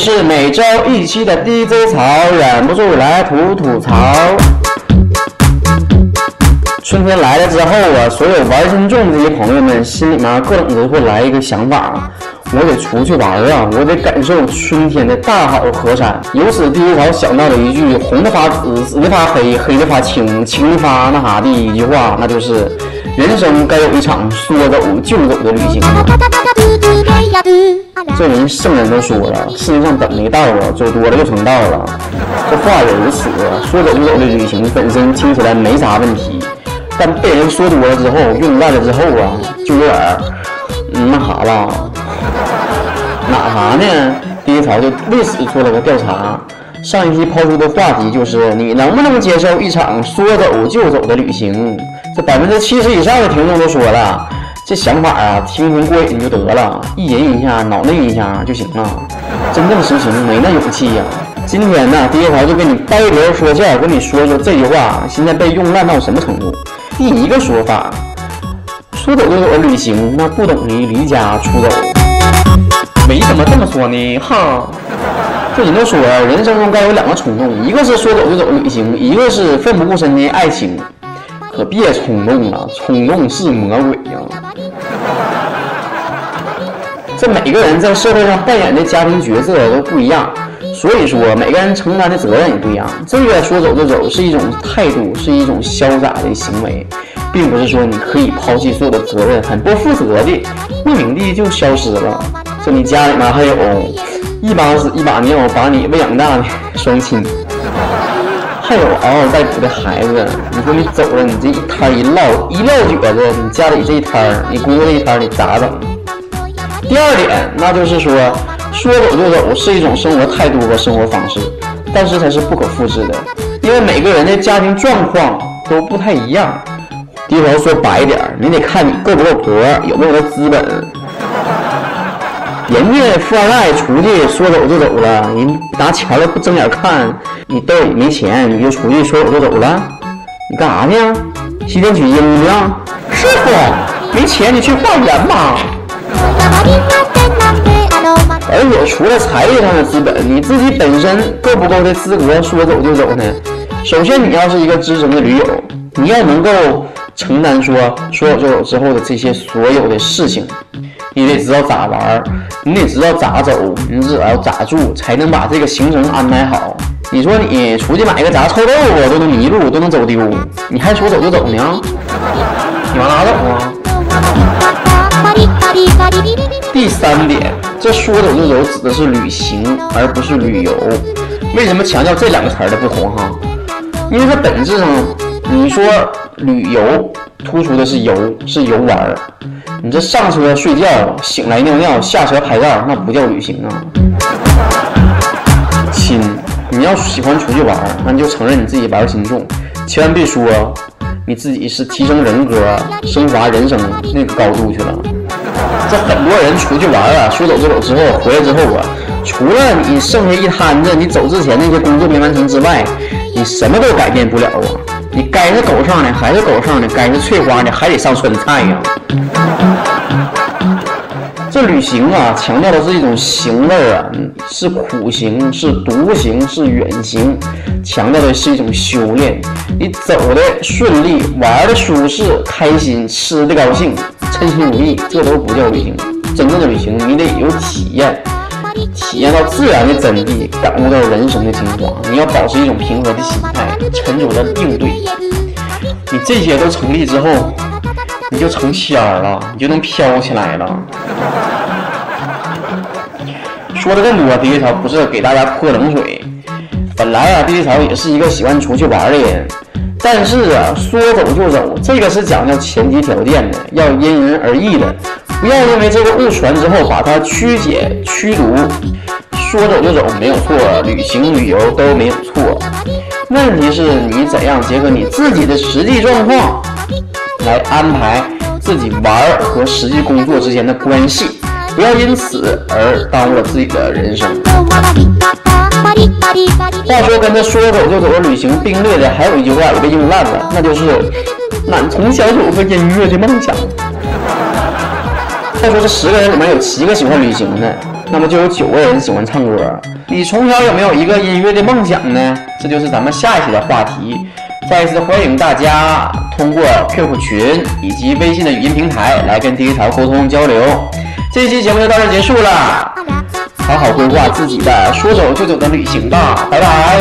是每周一期的 DJ 潮，忍不住来吐吐槽。春天来了之后啊，所有玩心重的这些朋友们心里面各种都会来一个想法：我得出去玩啊，我得感受春天的大好河山。由此，DJ 潮想到了一句红的发紫，紫的发黑，黑的发青，青的发那啥的一句话，那就是人生该有一场说走就走的旅行。这人圣人都说了，世界上等没道啊，走多了就成道了。这话也如此，说走就走的旅行本身听起来没啥问题，但被人说多了之后，用烂了之后啊，就有点嗯那啥了。哪啥呢？第一条就为此做了个调查，上一期抛出的话题就是你能不能接受一场说走就走的旅行？这百分之七十以上的听众都说了。这想法啊，听听过瘾就得了，意淫一下，脑内一下就行了。真正实行没那勇气呀。今天呢，第一条就给你掰刘说教，跟你说说这句话现在被用烂到什么程度。第一个说法，说走就走的旅行，那不等于离家出走。为什么这么说呢？哈，这人都说人生中该有两个冲动，一个是说走就走的旅行，一个是奋不顾身的爱情。可别冲动了，冲动是魔鬼呀！这每个人在社会上扮演的家庭角色都不一样，所以说每个人承担的责任也不一样。这个说走就走是一种态度，是一种潇洒的行为，并不是说你可以抛弃所有的责任，很不负责的，莫名的就消失了。这你家里面还有一把屎一把尿把你喂养大的双亲。还有嗷嗷待哺的孩子，你说你走了，你这一摊一落一落蹶子，你家里这一摊，你姑姑这一摊，你咋整？第二点，那就是说，说走就走是一种生活态度和生活方式，但是它是不可复制的，因为每个人的家庭状况都不太一样。低头说白点儿，你得看你够不够婆，有没有那资本。人家富二代出去说走就走了，人拿钱了不睁眼看，你兜里没钱你就出去说走就走了，你干啥去？西天取经去？是不？没钱你去化缘吧。而且除了财力上的资本，你自己本身够不够的资格说走就走呢？首先你要是一个资深的驴友，你要能够承担说说走就走之后的这些所有的事情。你得知道咋玩，你得知道咋走，你知道咋住，才能把这个行程安排好。你说你出去买个炸臭豆腐都能迷路，都能走丢，你还说走就走呢？你往哪走啊？第三点，这说走就走指的是旅行，而不是旅游。为什么强调这两个词儿的不同哈？因为它本质上，你说旅游突出的是游，是游玩儿。你这上车睡觉，醒来尿尿，下车拍照，那不叫旅行啊！亲，你要喜欢出去玩儿，那你就承认你自己玩儿心重，千万别说你自己是提升人格、升华人生那个高度去了。这很多人出去玩儿啊，说走就走之后回来之后啊，除了你剩下一摊子你走之前那些工作没完成之外，你什么都改变不了啊！你该是狗剩的还是狗剩的，该是翠花的还得上酸菜呀。这旅行啊，强调的是一种行味啊，是苦行，是独行，是远行，强调的是一种修炼。你走的顺利，玩的舒适，开心，吃的高兴，称心如意，这都不叫旅行。真正的旅行，你得有体验。体验到自然的真谛，感悟到人生的精华。你要保持一种平和的心态，沉着的应对。你这些都成立之后，你就成仙儿了，你就能飘起来了。说的更多，第一条不是给大家泼冷水。本来啊，第一条也是一个喜欢出去玩的人，但是啊，说走就走，这个是讲究前提条件的，要因人而异的。不要因为这个误传之后把它曲解曲读，说走就走没有错，旅行旅游都没有错。问题是你怎样结合你自己的实际状况来安排自己玩和实际工作之间的关系，不要因此而耽误了自己的人生。话说跟这说走就走的旅行并列的还有一句话也被用烂了，那就是“俺从小有个音乐的梦想”。再说这十个人里面有七个喜欢旅行的，那么就有九个人喜欢唱歌。你从小有没有一个音乐的梦想呢？这就是咱们下一期的话题。再一次欢迎大家通过 QQ 群以及微信的语音平台来跟第一条沟通交流。这期节目就到这结束了，好好规划自己的说走就走的旅行吧，拜拜。